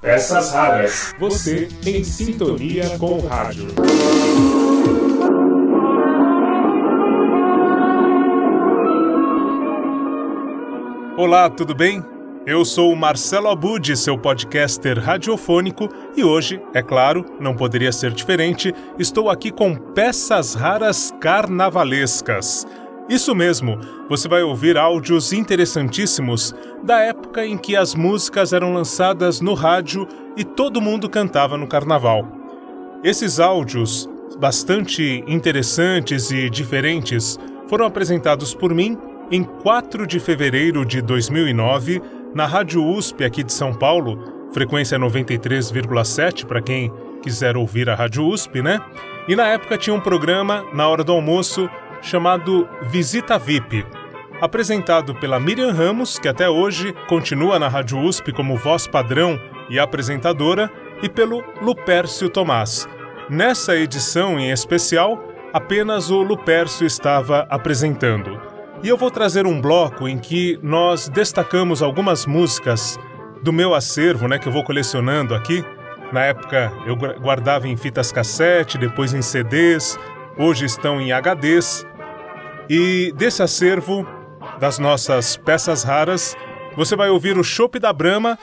Peças raras. Você em sintonia com o rádio. Olá, tudo bem? Eu sou o Marcelo Abud, seu podcaster radiofônico, e hoje, é claro, não poderia ser diferente, estou aqui com peças raras carnavalescas. Isso mesmo, você vai ouvir áudios interessantíssimos da época em que as músicas eram lançadas no rádio e todo mundo cantava no carnaval. Esses áudios, bastante interessantes e diferentes, foram apresentados por mim em 4 de fevereiro de 2009 na Rádio USP aqui de São Paulo, frequência 93,7 para quem quiser ouvir a Rádio USP, né? E na época tinha um programa na hora do almoço chamado Visita VIP, apresentado pela Miriam Ramos, que até hoje continua na Rádio USP como voz padrão e apresentadora, e pelo Lupércio Tomás. Nessa edição em especial, apenas o Lupércio estava apresentando. E eu vou trazer um bloco em que nós destacamos algumas músicas do meu acervo, né, que eu vou colecionando aqui. Na época eu guardava em fitas cassete, depois em CDs, hoje estão em HDs. E desse acervo das nossas peças raras, você vai ouvir o Chopp da Brama,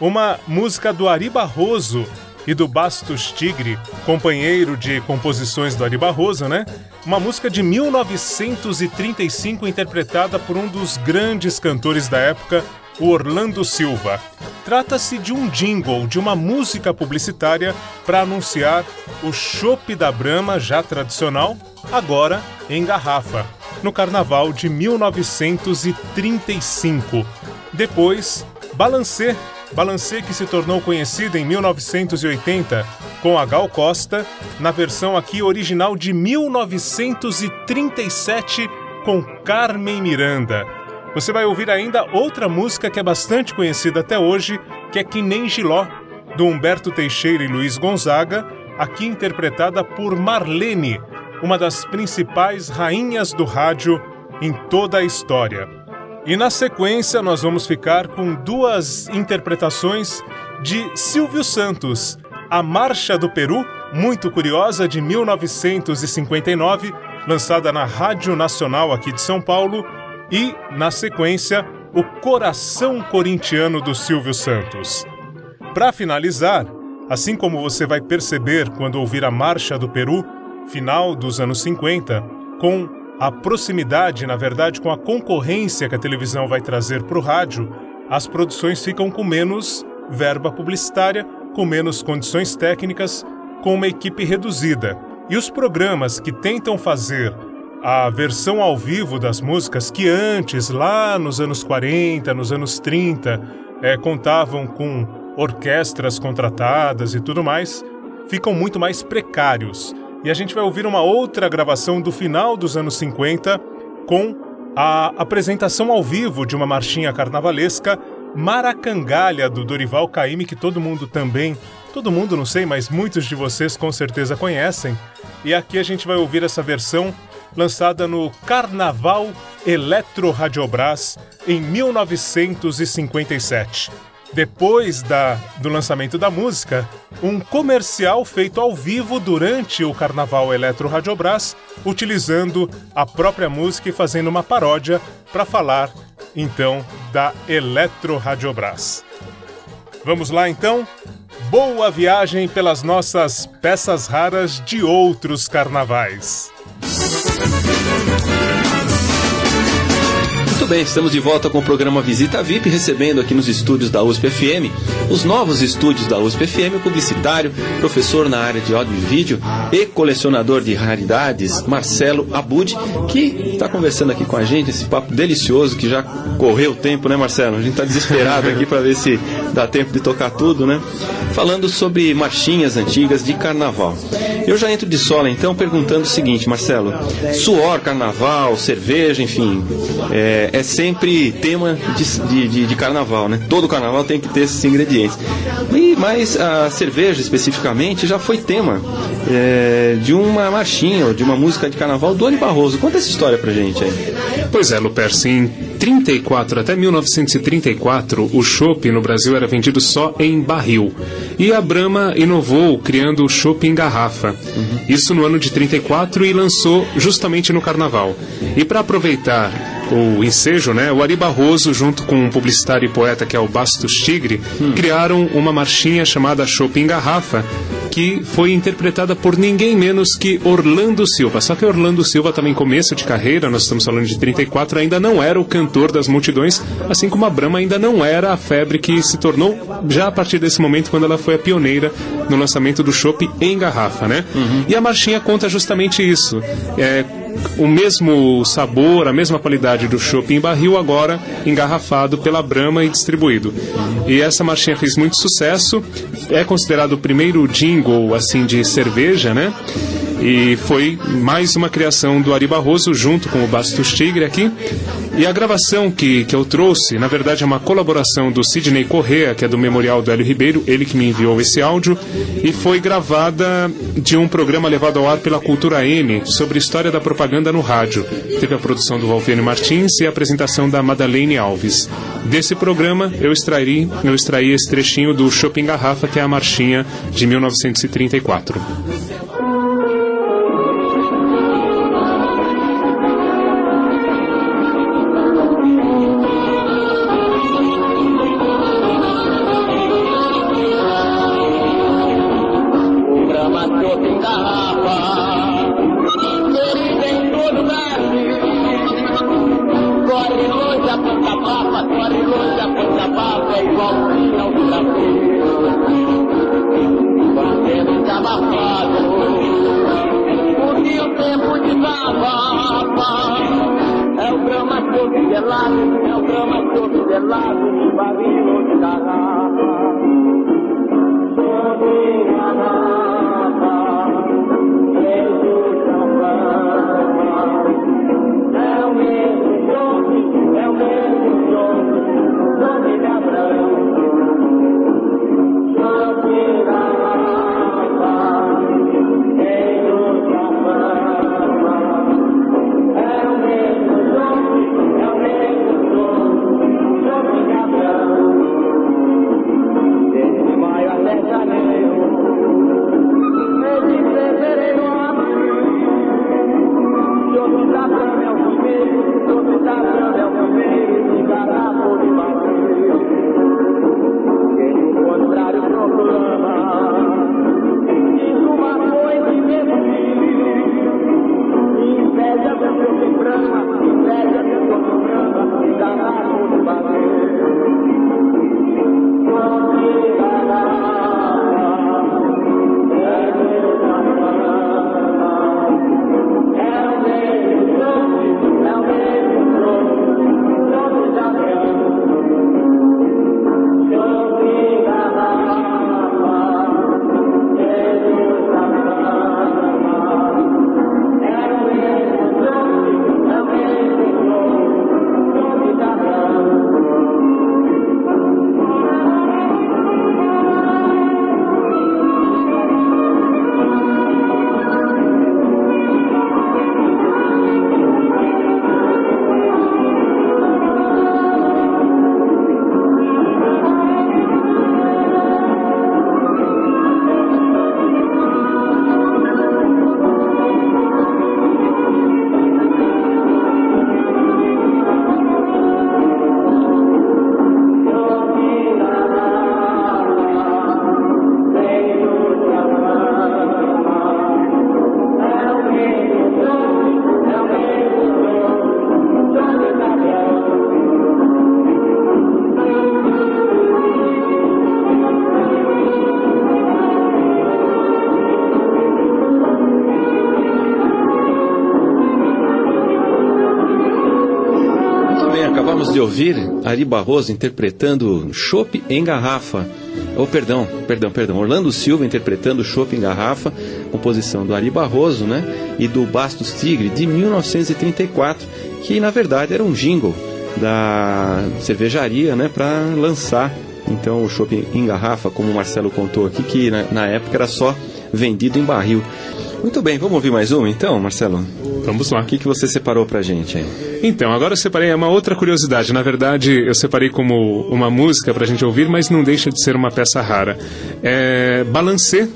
uma música do Ari Barroso e do Bastos Tigre, companheiro de composições do Ari Barroso, né? Uma música de 1935 interpretada por um dos grandes cantores da época, Orlando Silva. Trata-se de um jingle, de uma música publicitária para anunciar o chopp da Brahma, já tradicional, agora em garrafa, no carnaval de 1935. Depois, Balancê, Balancê que se tornou conhecida em 1980 com a Gal Costa, na versão aqui original de 1937 com Carmen Miranda. Você vai ouvir ainda outra música que é bastante conhecida até hoje, que é Que Nem Giló, do Humberto Teixeira e Luiz Gonzaga, aqui interpretada por Marlene, uma das principais rainhas do rádio em toda a história. E na sequência nós vamos ficar com duas interpretações de Silvio Santos, A Marcha do Peru, muito curiosa, de 1959, lançada na Rádio Nacional aqui de São Paulo, e, na sequência, O Coração Corintiano do Silvio Santos. Para finalizar, assim como você vai perceber quando ouvir a Marcha do Peru, final dos anos 50, com a proximidade, na verdade, com a concorrência que a televisão vai trazer para o rádio, as produções ficam com menos verba publicitária, com menos condições técnicas, com uma equipe reduzida. E os programas que tentam fazer a versão ao vivo das músicas que antes, lá nos anos 40, nos anos 30, é, contavam com orquestras contratadas e tudo mais, ficam muito mais precários. E a gente vai ouvir uma outra gravação do final dos anos 50 com a apresentação ao vivo de uma marchinha carnavalesca Maracangalha do Dorival Caymmi, que todo mundo também, todo mundo não sei, mas muitos de vocês com certeza conhecem. E aqui a gente vai ouvir essa versão lançada no Carnaval Eletro Radiobras em 1957. Depois da, do lançamento da música, um comercial feito ao vivo durante o Carnaval Eletro Radiobras, utilizando a própria música e fazendo uma paródia para falar, então, da Eletro Radiobras. Vamos lá então? Boa viagem pelas nossas peças raras de outros carnavais. Muito bem, estamos de volta com o programa Visita VIP, recebendo aqui nos estúdios da USP FM, os novos estúdios da USP FM, publicitário, professor na área de áudio e vídeo e colecionador de raridades, Marcelo Abud, que está conversando aqui com a gente, esse papo delicioso que já correu o tempo, né, Marcelo? A gente está desesperado aqui para ver se dá tempo de tocar tudo, né? Falando sobre marchinhas antigas de carnaval. Eu já entro de sola então perguntando o seguinte, Marcelo: suor, carnaval, cerveja, enfim, é, é sempre tema de, de, de, carnaval, né? Todo carnaval tem que ter esses ingredientes. E, mas a cerveja especificamente já foi tema é, de uma marchinha de uma música de carnaval do Ani Barroso. Conta essa história pra gente aí. Pois é, Luper, sim 34 até 1934, o chopp no Brasil era vendido só em barril. E a Brahma inovou criando o chopp em garrafa. Uhum. Isso no ano de 34 e lançou justamente no carnaval. E para aproveitar o ensejo, né, o Ari Barroso, junto com um publicitário e poeta que é o Bastos Tigre, hum. criaram uma marchinha chamada Chopp em Garrafa, que foi interpretada por ninguém menos que Orlando Silva. Só que Orlando Silva também começo de carreira, nós estamos falando de 34, ainda não era o cantor das multidões, assim como a Brahma ainda não era a febre que se tornou já a partir desse momento quando ela foi a pioneira no lançamento do chopp em garrafa, né? Uhum. E a marchinha conta justamente isso. É, o mesmo sabor, a mesma qualidade do chopp em barril, agora engarrafado pela Brahma e distribuído. E essa marchinha fez muito sucesso, é considerado o primeiro jingle assim de cerveja, né? E foi mais uma criação do Ari Barroso junto com o Bastos Tigre aqui. E a gravação que, que eu trouxe, na verdade, é uma colaboração do Sidney Correa, que é do Memorial do Hélio Ribeiro, ele que me enviou esse áudio, e foi gravada de um programa levado ao ar pela Cultura M sobre história da propaganda no rádio. Teve a produção do Wolfene Martins e a apresentação da Madeleine Alves. Desse programa, eu extraí, eu extraí esse trechinho do Shopping Garrafa, que é a marchinha de 1934. Ouvir Ari Barroso interpretando Chopp em Garrafa. Oh, perdão, perdão, perdão. Orlando Silva interpretando Chopp em Garrafa, composição do Ari Barroso, né? E do Bastos Tigre, de 1934, que na verdade era um jingle da cervejaria, né? Para lançar então o Chopp em Garrafa, como o Marcelo contou aqui, que na, na época era só vendido em barril. Muito bem, vamos ouvir mais uma então, Marcelo? Vamos lá. O que, que você separou pra gente aí? Então, agora eu separei uma outra curiosidade. Na verdade, eu separei como uma música pra gente ouvir, mas não deixa de ser uma peça rara. É Balancê,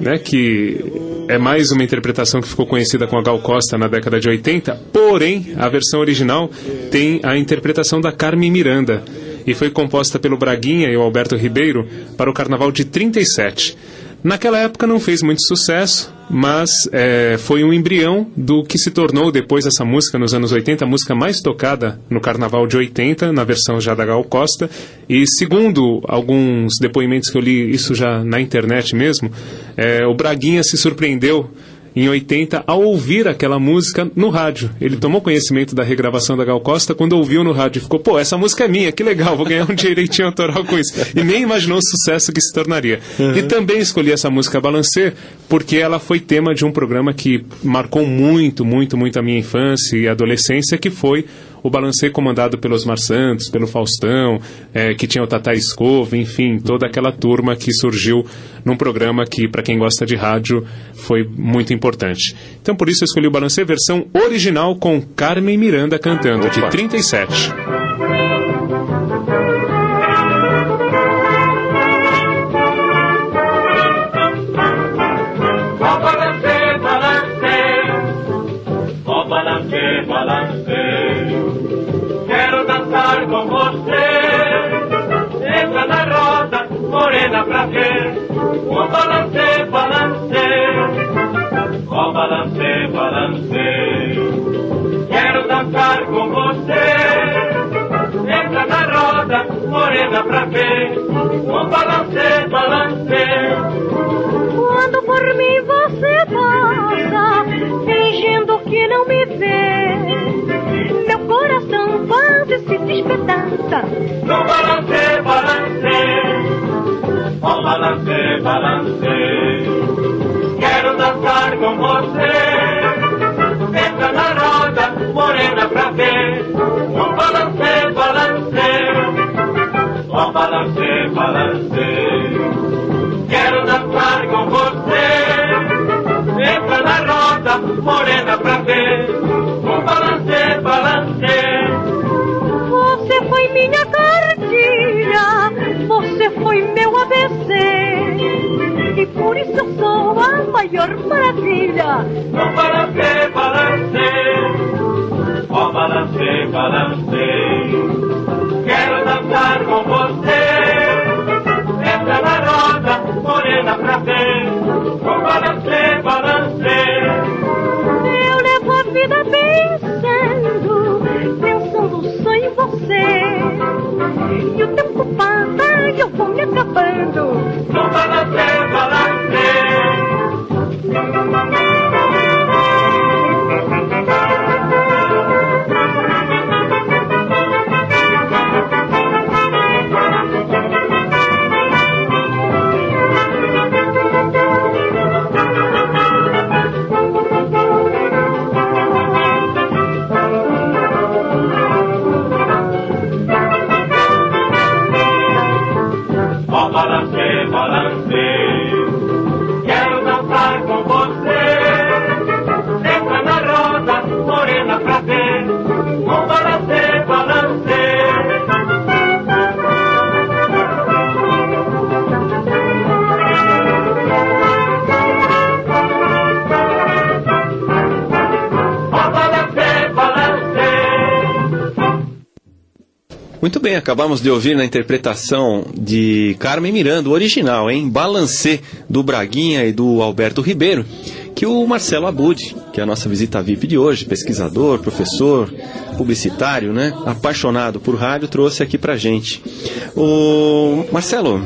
né, que é mais uma interpretação que ficou conhecida com a Gal Costa na década de 80, porém, a versão original tem a interpretação da Carmen Miranda e foi composta pelo Braguinha e o Alberto Ribeiro para o Carnaval de 37. Naquela época não fez muito sucesso, mas é, foi um embrião do que se tornou depois essa música nos anos 80, a música mais tocada no Carnaval de 80, na versão já da Gal Costa. E segundo alguns depoimentos que eu li, isso já na internet mesmo, é, o Braguinha se surpreendeu em 80 ao ouvir aquela música no rádio. Ele tomou conhecimento da regravação da Gal Costa quando ouviu no rádio e ficou, pô, essa música é minha, que legal, vou ganhar um direitinho autoral com isso. E nem imaginou o sucesso que se tornaria. Uhum. E também escolhi essa música Balancê porque ela foi tema de um programa que marcou muito, muito, muito a minha infância e adolescência, que foi o balancê comandado pelos Mar Santos, pelo Faustão, é, que tinha o Tata Escova, enfim, toda aquela turma que surgiu num programa que, para quem gosta de rádio, foi muito importante. Então, por isso, eu escolhi o balancê versão original com Carmen Miranda cantando, de 37. com pra ver. O balance, balance. O balance, balance. Quero dançar com você. Entra na roda, morena pra ver. O balance, balance. Quando por mim você passa, fingindo que não me vê. Meu coração quase se despedaça. No balance, Quero dançar com você. A maior maravilha. No balance, balance, oh balance, balance. Quero dançar com você. Entra na roda, morena pra ver. No balance, balance. Eu levo a vida pensando, pensando só em você. E o tempo passa e eu vou bem, acabamos de ouvir na interpretação de Carmen Miranda, o original, hein? Balancê, do Braguinha e do Alberto Ribeiro, que o Marcelo Abud, que é a nossa visita VIP de hoje, pesquisador, professor, publicitário, né? Apaixonado por rádio, trouxe aqui pra gente. O Marcelo,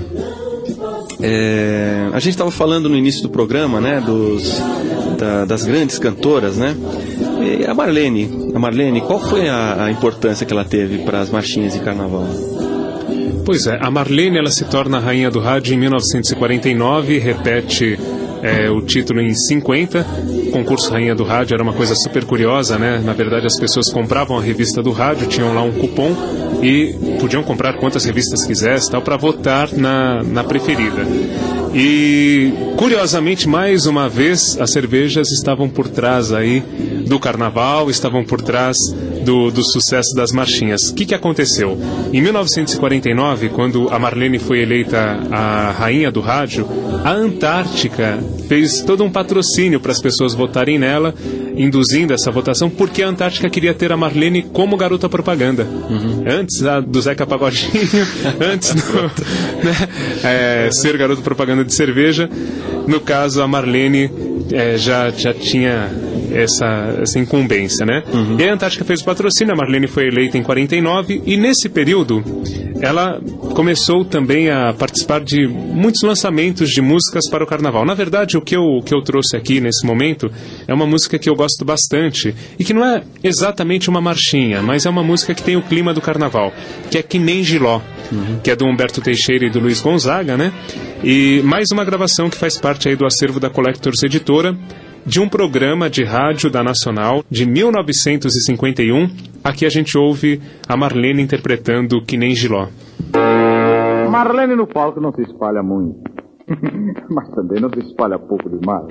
é, a gente estava falando no início do programa, né, dos, da- das grandes cantoras, né? A Marlene, a Marlene, qual foi a, a importância que ela teve para as marchinhas de carnaval? Pois é, a Marlene ela se torna rainha do rádio em 1949, repete é, o título em 50. O concurso Rainha do Rádio era uma coisa super curiosa, né? Na verdade, as pessoas compravam a revista do rádio, tinham lá um cupom e podiam comprar quantas revistas quisessem tal para votar na, na preferida. E curiosamente, mais uma vez, as cervejas estavam por trás aí do carnaval, estavam por trás do, do sucesso das marchinhas. O que, que aconteceu? Em 1949, quando a Marlene foi eleita a rainha do rádio, a Antártica fez todo um patrocínio para as pessoas votarem nela, induzindo essa votação, porque a Antártica queria ter a Marlene como garota propaganda. Uhum. Antes a, do Zeca Pagodinho, antes do, né, é, ser garota propaganda de cerveja. No caso, a Marlene é, já, já tinha essa, essa incumbência, né? Uhum. E a Antártica fez o patrocínio, a Marlene foi eleita em 49 e nesse período ela começou também a participar de muitos lançamentos de músicas para o carnaval. Na verdade, o que eu, o que eu trouxe aqui nesse momento é uma música que eu gosto bastante e que não é exatamente uma marchinha, mas é uma música que tem o clima do carnaval, que é Que Nem Giló, uhum. que é do Humberto Teixeira e do Luiz Gonzaga, né? E mais uma gravação que faz parte aí do acervo da Collectors Editora, de um programa de rádio da Nacional de 1951. Aqui a gente ouve a Marlene interpretando Que Nem Giló. Marlene no palco não se espalha muito, mas também não se espalha pouco demais.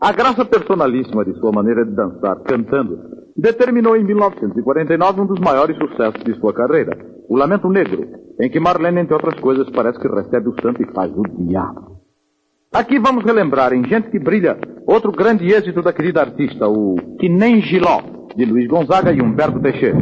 A graça personalíssima de sua maneira de dançar cantando determinou em 1949 um dos maiores sucessos de sua carreira, O Lamento Negro, em que Marlene, entre outras coisas, parece que recebe o santo e faz o diabo. Aqui vamos relembrar em Gente que Brilha outro grande êxito da querida artista, o Que Nem Giló, de Luiz Gonzaga e Humberto Teixeira.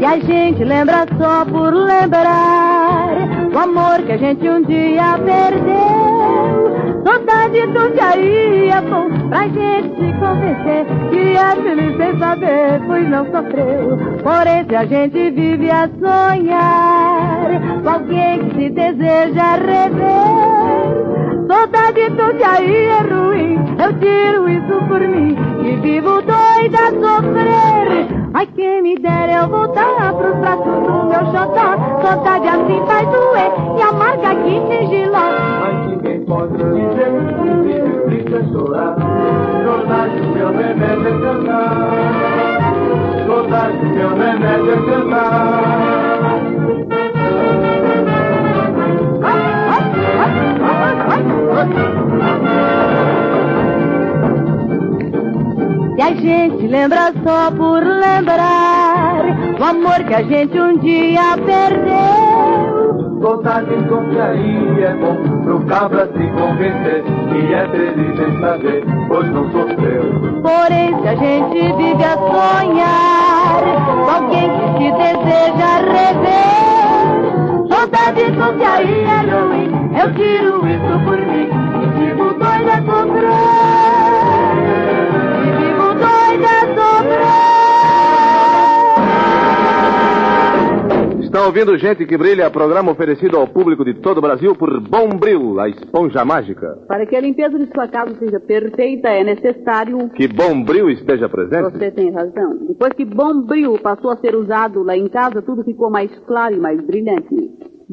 E a gente lembra só por lembrar o amor que a gente um dia perdeu Saudade do que é bom pra gente se convencer que é feliz sem saber, pois não sofreu. Porém, se a gente vive a sonhar com alguém que se deseja rever, saudade do que aí é ruim, eu tiro isso por mim e vivo doida a sofrer. Ai, quem me dera eu voltar pros braços do meu xodó, saudade assim faz doer e amarga aqui tem giló encontro e sempre que vive triste a chorar. Saudade, meu remédio é cantar. Saudade, meu remédio é cantar. E a gente lembra só por lembrar o amor que a gente um dia perdeu Contar quem confiaria é bom pro cabra se convencer que é feliz em saber, pois não sofreu. Porém, se a gente vive a sonhar com alguém que se deseja rever, saudade confiaria é ruim, eu tiro isso por mim e vivo doida a Estão ouvindo Gente que Brilha, programa oferecido ao público de todo o Brasil por Bombril, a esponja mágica. Para que a limpeza de sua casa seja perfeita, é necessário... Que Bombril esteja presente? Você tem razão. Depois que Bombril passou a ser usado lá em casa, tudo ficou mais claro e mais brilhante.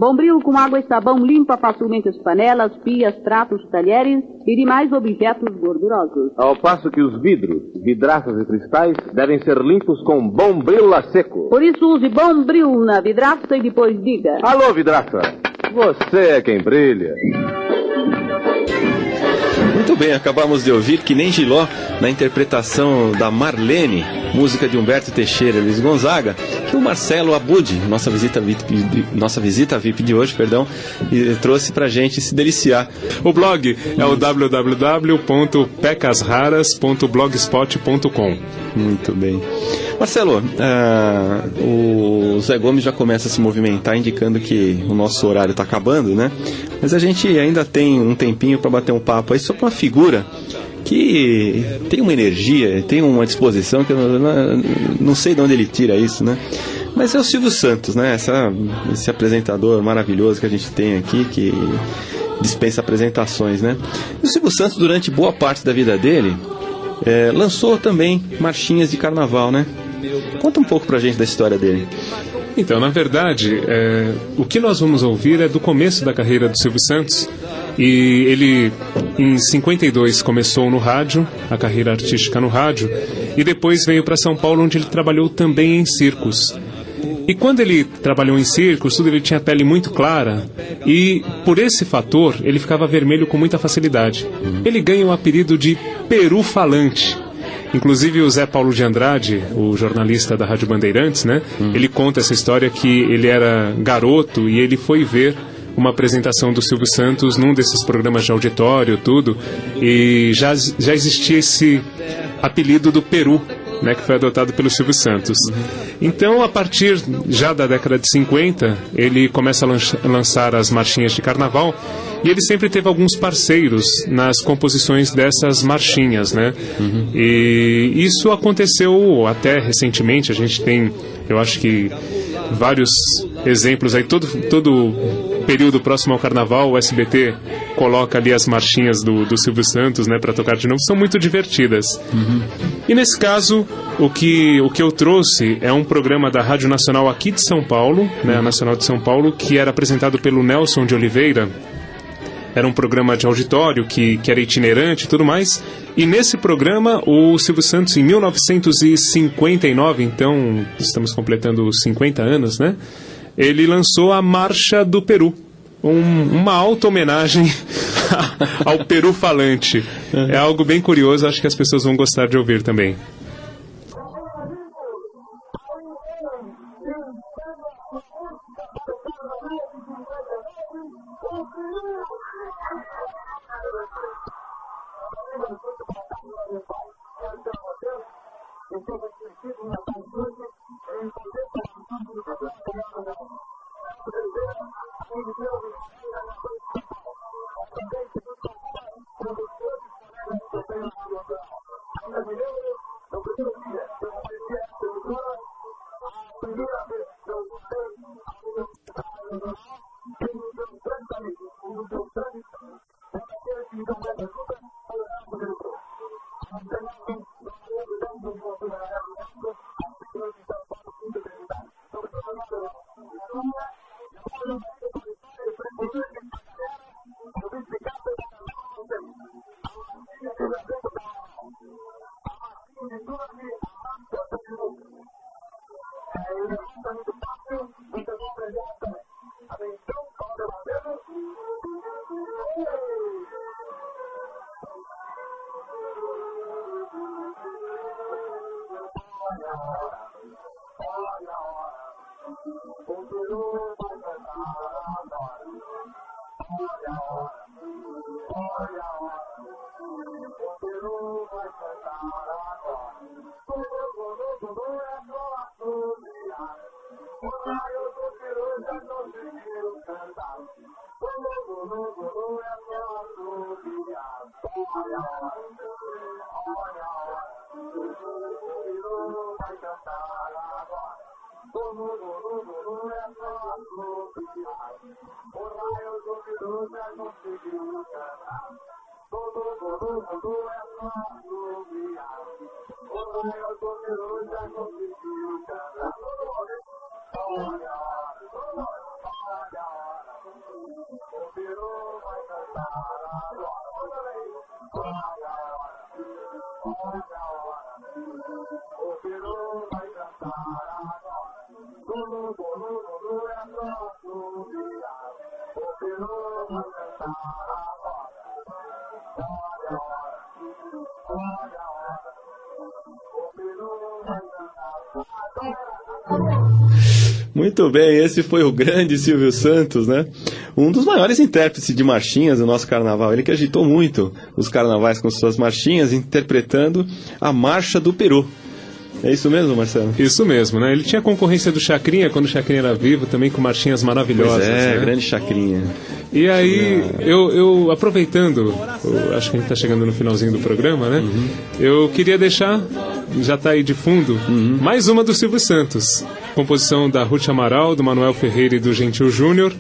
Bombril com água e sabão limpa facilmente as panelas, pias, pratos, talheres e demais objetos gordurosos. Ao passo que os vidros, vidraças e cristais devem ser limpos com Bombril a seco. Por isso use Bombril na vidraça e depois diga... Alô, vidraça! Você é quem brilha. Muito bem, acabamos de ouvir que nem Giló na interpretação da Marlene, música de Humberto Teixeira e Luiz Gonzaga, que o Marcelo Abud, nossa visita VIP, nossa visita VIP de hoje, perdão, trouxe pra gente se deliciar. O blog é o www.pecasraras.blogspot.com. Muito bem. Marcelo, uh, o Zé Gomes já começa a se movimentar, indicando que o nosso horário está acabando, né? Mas a gente ainda tem um tempinho para bater um papo aí sobre uma figura que tem uma energia, tem uma disposição que eu não, não sei de onde ele tira isso, né? Mas é o Silvio Santos, né? Essa, esse apresentador maravilhoso que a gente tem aqui, que dispensa apresentações, né? E o Silvio Santos, durante boa parte da vida dele, é, lançou também marchinhas de carnaval, né? Conta um pouco pra gente da história dele. Então, na verdade, é, o que nós vamos ouvir é do começo da carreira do Silvio Santos, E ele, em 52, começou no rádio, a carreira artística no rádio, e depois veio para São Paulo, onde ele trabalhou também em circos. E quando ele trabalhou em circos, tudo ele tinha pele muito clara e por esse fator ele ficava vermelho com muita facilidade. Ele ganha o apelido de Peru Falante. Inclusive o Zé Paulo de Andrade, o jornalista da Rádio Bandeirantes, né? Ele conta essa história que ele era garoto e ele foi ver uma apresentação do Silvio Santos num desses programas de auditório, tudo, e já, já existia esse apelido do Peru, né, que foi adotado pelo Silvio Santos. Então, a partir já da década de 50, ele começa a lança- lançar as marchinhas de carnaval e ele sempre teve alguns parceiros nas composições dessas marchinhas, né? E isso aconteceu até recentemente, a gente tem, eu acho que vários exemplos aí, todo, todo período próximo ao carnaval, o SBT coloca ali as marchinhas do, do Silvio Santos, né, para tocar de novo, são muito divertidas. E nesse caso, o que, o que eu trouxe é um programa da Rádio Nacional aqui de São Paulo, né, a Nacional de São Paulo, que era apresentado pelo Nelson de Oliveira, era um programa de auditório que, que era itinerante e tudo mais. E nesse programa, o Silvio Santos, em 1959, então estamos completando 50 anos, né? Ele lançou a Marcha do Peru. Um- uma auto-homenagem ao Peru falante. É algo bem curioso, acho que as pessoas vão gostar de ouvir também. 不知如何是好，我呀我呀。Muito bem, esse foi o grande Silvio Santos, né? Um dos maiores intérpretes de marchinhas do nosso carnaval. Ele que agitou muito os carnavais com suas marchinhas, interpretando a Marcha do Peru. É isso mesmo, Marcelo? Isso mesmo, né? Ele tinha concorrência do Chacrinha quando o Chacrinha era vivo, também com marchinhas maravilhosas. Pois é, né? grande chacrinha. E aí, eu, eu aproveitando, eu acho que a gente está chegando no finalzinho do programa, né? Eu queria deixar, já está aí de fundo, mais uma do Silvio Santos. Composição da Ruth Amaral, do Manuel Ferreira e do Gentil Júnior.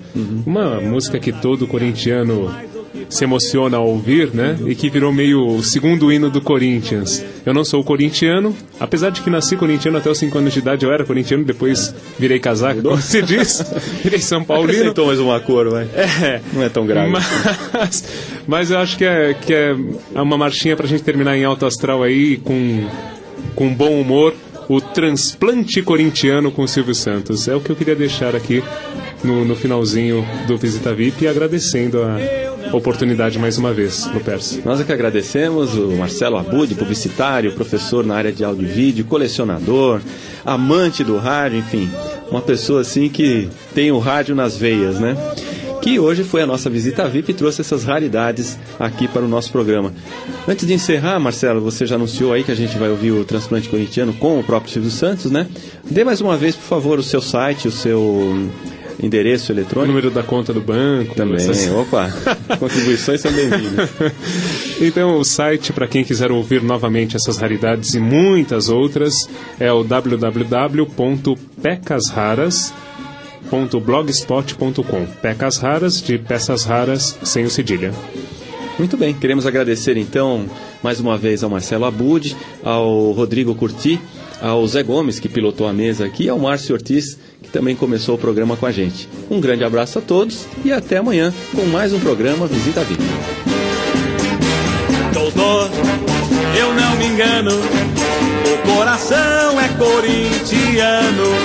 Uma música que todo corintiano se emociona ao ouvir, né? E que virou meio o segundo hino do Corinthians. Eu não sou corintiano, apesar de que nasci corintiano até os 5 anos de idade, eu era corintiano, depois virei casaco, como se diz, virei São Paulino. Acrescentou mais uma cor, vai. É, Não é tão grave. mas, mas eu acho que é, que é uma marchinha pra gente terminar em alto astral aí, com, com bom humor, o transplante corintiano com o Silvio Santos. É o que eu queria deixar aqui no, no finalzinho do Visita VIP agradecendo a oportunidade mais uma vez, Lupercio. Nós é que agradecemos o Marcelo Abud, publicitário, professor na área de áudio e vídeo, colecionador, amante do rádio, enfim, uma pessoa assim que tem o rádio nas veias, né? Que hoje foi a nossa visita VIP e trouxe essas raridades aqui para o nosso programa. Antes de encerrar, Marcelo, você já anunciou aí que a gente vai ouvir o transplante corintiano com o próprio Silvio Santos, né? Dê mais uma vez, por favor, o seu site, o seu endereço O eletrônico. número da conta do banco. Também, essas- opa, contribuições são bem-vindas. Então, o site, para quem quiser ouvir novamente essas raridades e muitas outras, é o www.pecasraras.blogspot.com. Pecas raras de peças raras sem o cedilha. Muito bem, queremos agradecer então mais uma vez ao Marcelo Abud, ao Rodrigo Curti, ao Zé Gomes, que pilotou a mesa aqui, ao Márcio Ortiz, também começou o programa com a gente. Um grande abraço a todos e até amanhã com mais um programa Visita VIP. Doutor, eu não me engano, o coração é corintiano.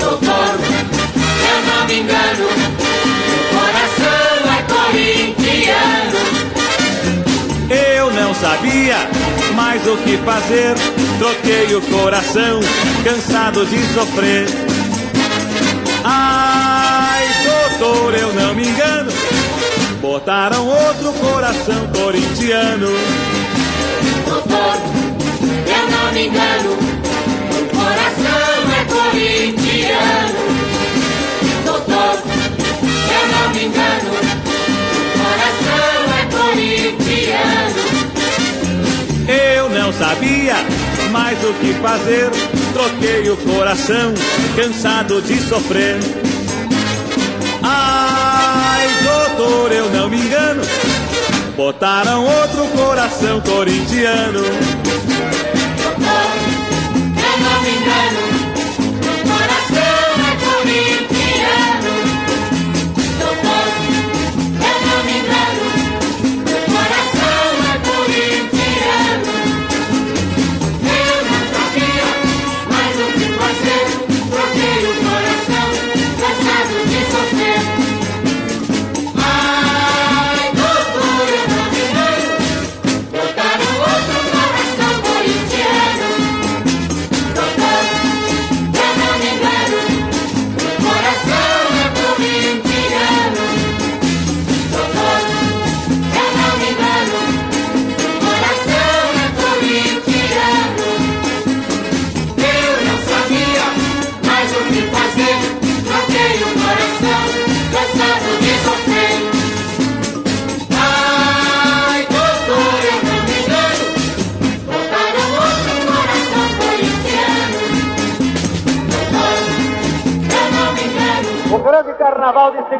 Doutor, eu não me engano, o coração é corintiano. Eu não sabia mais o que fazer, troquei o coração, cansado de sofrer. Ai, doutor, eu não me engano, botaram outro coração corintiano. Doutor, eu não me engano, o coração é corintiano. Doutor, eu não me engano, o coração é corintiano. Eu não sabia mais o que fazer, troquei o coração, cansado de sofrer. Ai, doutor, eu não me engano, botaram outro coração corintiano.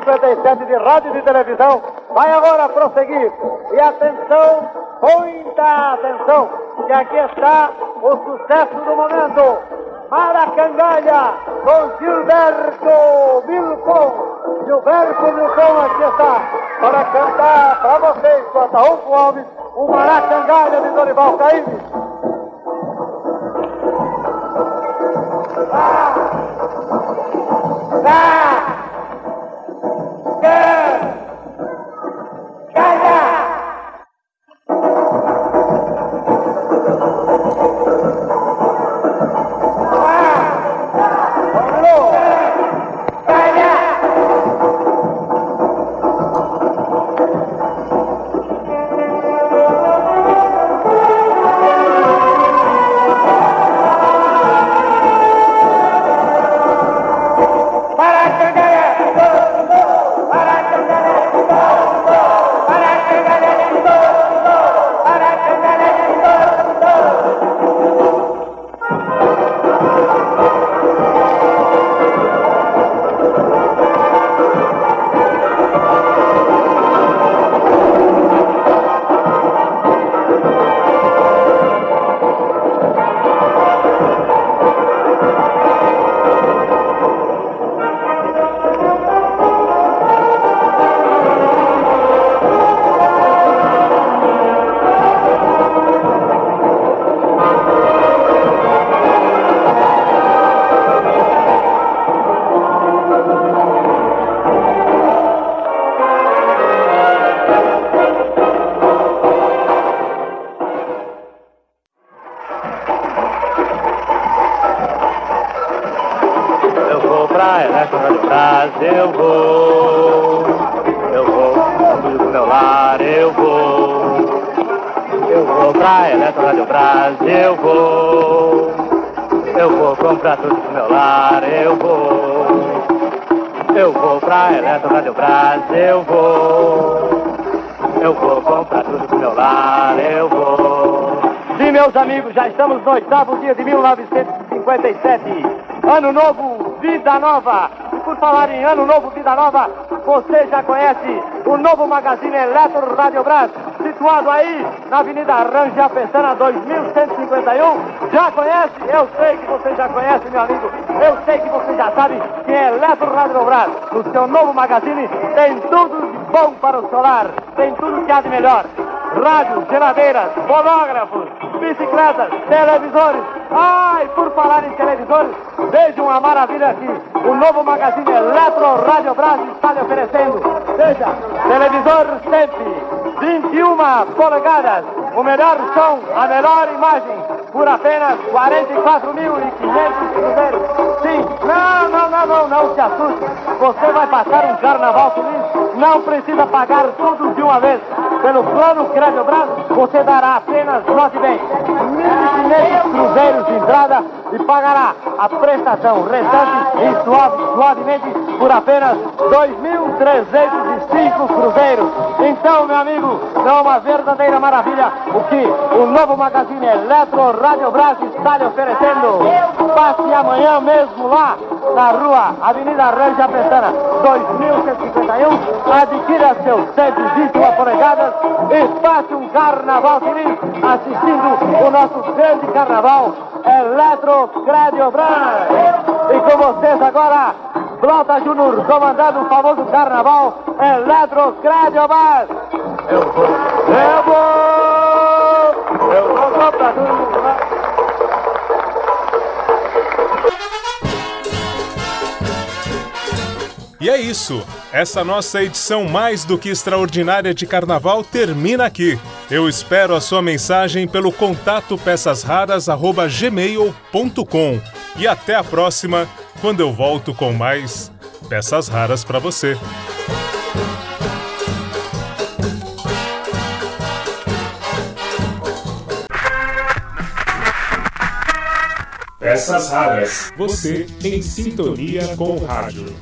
57 de rádio e televisão vai agora prosseguir. E atenção, muita atenção, que aqui está o sucesso do momento. Maracangalha com Gilberto Milcom. Gilberto Milcom aqui está para cantar para vocês, com Ataúfo Alves, o Maracangalha de Dorival Caymmi. 1957. Ano novo, vida nova. E por falar em ano novo, vida nova, você já conhece o novo magazine Eletro Rádio Brás, situado aí na Avenida Rangel Pestana 2151. Já conhece? Eu sei que você já conhece, meu amigo. Eu sei que você já sabe que é Eletro Rádio Brás. No seu novo magazine tem tudo de bom para o solar, tem tudo que há de melhor. Rádios, geladeiras, fonógrafos, bicicletas, televisores. Ai, por falar em televisores, vejam a maravilha aqui. O novo magazine Eletro Rádio Brás está lhe oferecendo. Veja, televisor sempre, 21 polegadas, o melhor som, a melhor imagem, por apenas 44.500 cruzeiros. Sim, não, não, não, não, não se assuste. Você vai passar um carnaval feliz, não precisa pagar tudo de uma vez. Pelo plano Crédito Brás, você dará apenas, note bem, 1.500 cruzeiros de entrada e pagará a prestação restante suave, suavemente por apenas 2.305 cruzeiros. Então, meu amigo, é uma verdadeira maravilha o que o novo magazine Eletro Rádio Brás está lhe oferecendo. Passe amanhã mesmo lá na rua Avenida Ranja Pestana, 2151. Adquira seus 121 polegadas e passe um carnaval feliz assistindo o nosso grande carnaval Eletro Crédito Brás. E com vocês agora, Blota Júnior comandando o famoso carnaval Eletro Crédito Brás. Eu vou, eu vou, eu vou comprar tudo. E é isso. Essa nossa edição mais do que extraordinária de carnaval termina aqui. Eu espero a sua mensagem pelo contato peçasraras@gmail.com. E até a próxima, quando eu volto com mais peças raras para você. Peças raras. Você em sintonia com o rádio.